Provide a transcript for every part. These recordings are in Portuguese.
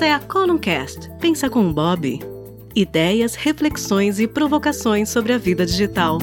Esta é a Columncast. Pensa com Bob. Ideias, reflexões e provocações sobre a vida digital.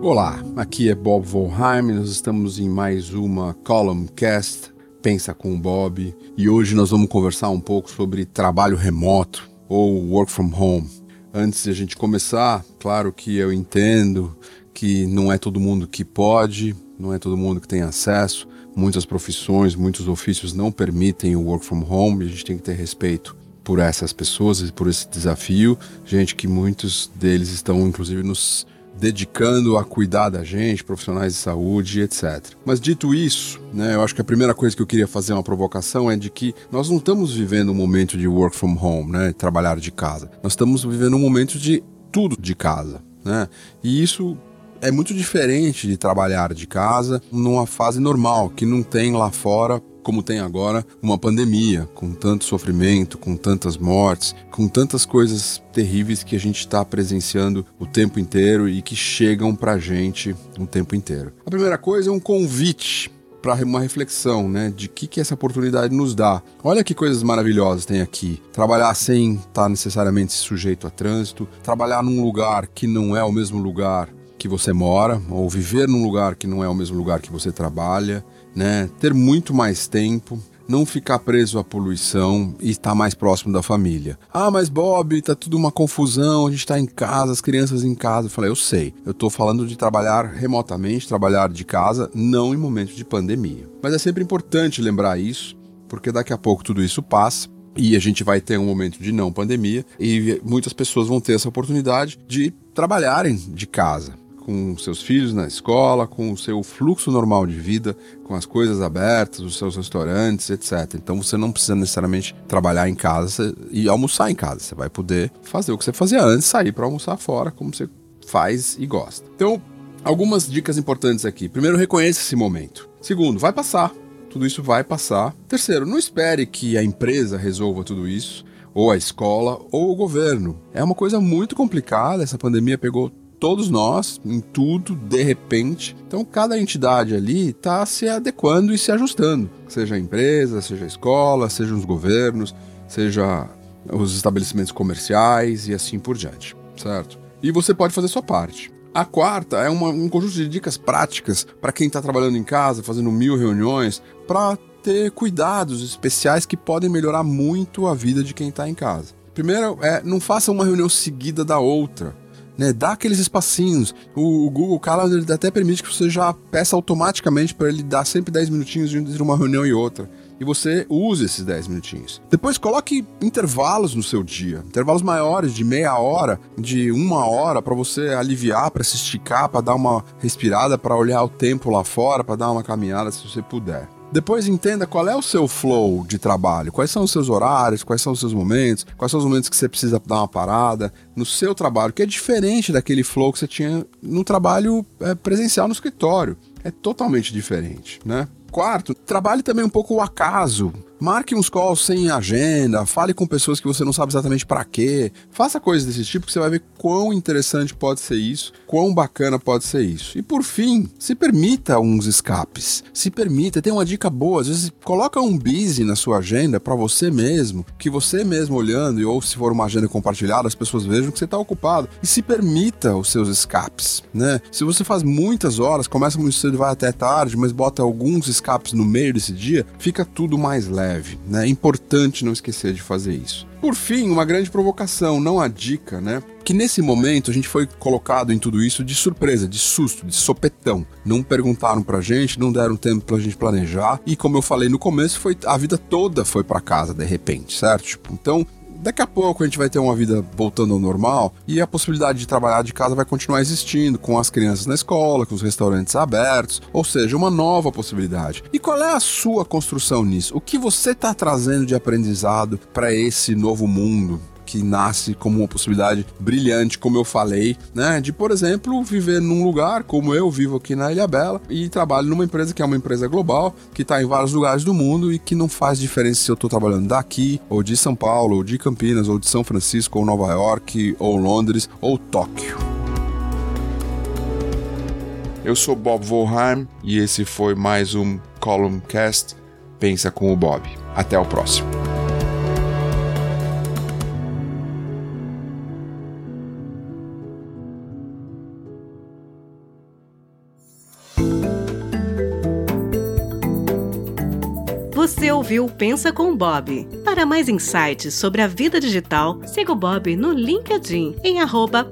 Olá, aqui é Bob Volheim, nós estamos em mais uma Columncast Pensa com Bob e hoje nós vamos conversar um pouco sobre trabalho remoto ou work from home. Antes de a gente começar, claro que eu entendo que não é todo mundo que pode, não é todo mundo que tem acesso. Muitas profissões, muitos ofícios não permitem o work from home a gente tem que ter respeito por essas pessoas e por esse desafio. Gente que muitos deles estão inclusive nos dedicando a cuidar da gente, profissionais de saúde, etc. Mas dito isso, né, eu acho que a primeira coisa que eu queria fazer uma provocação é de que nós não estamos vivendo um momento de work from home, né, trabalhar de casa. Nós estamos vivendo um momento de tudo de casa, né? E isso é muito diferente de trabalhar de casa numa fase normal, que não tem lá fora como tem agora uma pandemia, com tanto sofrimento, com tantas mortes, com tantas coisas terríveis que a gente está presenciando o tempo inteiro e que chegam para a gente o tempo inteiro. A primeira coisa é um convite para uma reflexão, né, de que que essa oportunidade nos dá. Olha que coisas maravilhosas tem aqui. Trabalhar sem estar tá necessariamente sujeito a trânsito, trabalhar num lugar que não é o mesmo lugar que você mora, ou viver num lugar que não é o mesmo lugar que você trabalha, né? Ter muito mais tempo, não ficar preso à poluição e estar mais próximo da família. Ah, mas Bob, tá tudo uma confusão, a gente tá em casa, as crianças em casa. Eu falei, eu sei, eu tô falando de trabalhar remotamente, trabalhar de casa, não em momentos de pandemia. Mas é sempre importante lembrar isso, porque daqui a pouco tudo isso passa e a gente vai ter um momento de não pandemia e muitas pessoas vão ter essa oportunidade de trabalharem de casa com seus filhos na escola, com o seu fluxo normal de vida, com as coisas abertas, os seus restaurantes, etc. Então você não precisa necessariamente trabalhar em casa e almoçar em casa. Você vai poder fazer o que você fazia antes, sair para almoçar fora, como você faz e gosta. Então, algumas dicas importantes aqui. Primeiro, reconheça esse momento. Segundo, vai passar. Tudo isso vai passar. Terceiro, não espere que a empresa resolva tudo isso ou a escola, ou o governo. É uma coisa muito complicada. Essa pandemia pegou todos nós, em tudo, de repente. Então, cada entidade ali está se adequando e se ajustando, seja a empresa, seja a escola, seja os governos, seja os estabelecimentos comerciais e assim por diante, certo? E você pode fazer sua parte. A quarta é uma, um conjunto de dicas práticas para quem está trabalhando em casa, fazendo mil reuniões, para ter cuidados especiais que podem melhorar muito a vida de quem está em casa. Primeiro, é não faça uma reunião seguida da outra né? Dá aqueles espacinhos. O, o Google Calendar até permite que você já peça automaticamente para ele dar sempre 10 minutinhos entre uma reunião e outra e você use esses 10 minutinhos. Depois coloque intervalos no seu dia, intervalos maiores de meia hora, de uma hora para você aliviar, para se esticar, para dar uma respirada, para olhar o tempo lá fora, para dar uma caminhada se você puder. Depois entenda qual é o seu flow de trabalho, quais são os seus horários, quais são os seus momentos, quais são os momentos que você precisa dar uma parada no seu trabalho, que é diferente daquele flow que você tinha no trabalho é, presencial no escritório. É totalmente diferente, né? Quarto, trabalhe também um pouco o acaso. Marque uns calls sem agenda, fale com pessoas que você não sabe exatamente para quê. Faça coisas desse tipo que você vai ver quão interessante pode ser isso, quão bacana pode ser isso. E por fim, se permita uns escapes. Se permita, tem uma dica boa, às vezes coloca um busy na sua agenda para você mesmo, que você mesmo olhando ou se for uma agenda compartilhada, as pessoas vejam que você está ocupado e se permita os seus escapes, né? Se você faz muitas horas, começa muito cedo e vai até tarde, mas bota alguns escapes no meio desse dia, fica tudo mais leve leve, né? É importante não esquecer de fazer isso. Por fim, uma grande provocação, não a dica, né? Que nesse momento a gente foi colocado em tudo isso de surpresa, de susto, de sopetão. Não perguntaram pra gente, não deram tempo pra gente planejar. E como eu falei no começo, foi a vida toda foi para casa de repente, certo? Tipo, então daqui a pouco a gente vai ter uma vida voltando ao normal e a possibilidade de trabalhar de casa vai continuar existindo, com as crianças na escola, com os restaurantes abertos, ou seja, uma nova possibilidade. E qual é a sua construção nisso? O que você está trazendo de aprendizado para esse novo mundo? Que nasce como uma possibilidade brilhante, como eu falei, né? De, por exemplo, viver num lugar como eu vivo aqui na Ilha Bela e trabalho numa empresa que é uma empresa global, que está em vários lugares do mundo e que não faz diferença se eu estou trabalhando daqui, ou de São Paulo, ou de Campinas, ou de São Francisco, ou Nova York, ou Londres, ou Tóquio. Eu sou Bob Volheim e esse foi mais um Columncast Pensa com o Bob. Até o próximo. Você ouviu Pensa com Bob. Para mais insights sobre a vida digital, siga o Bob no LinkedIn em arroba.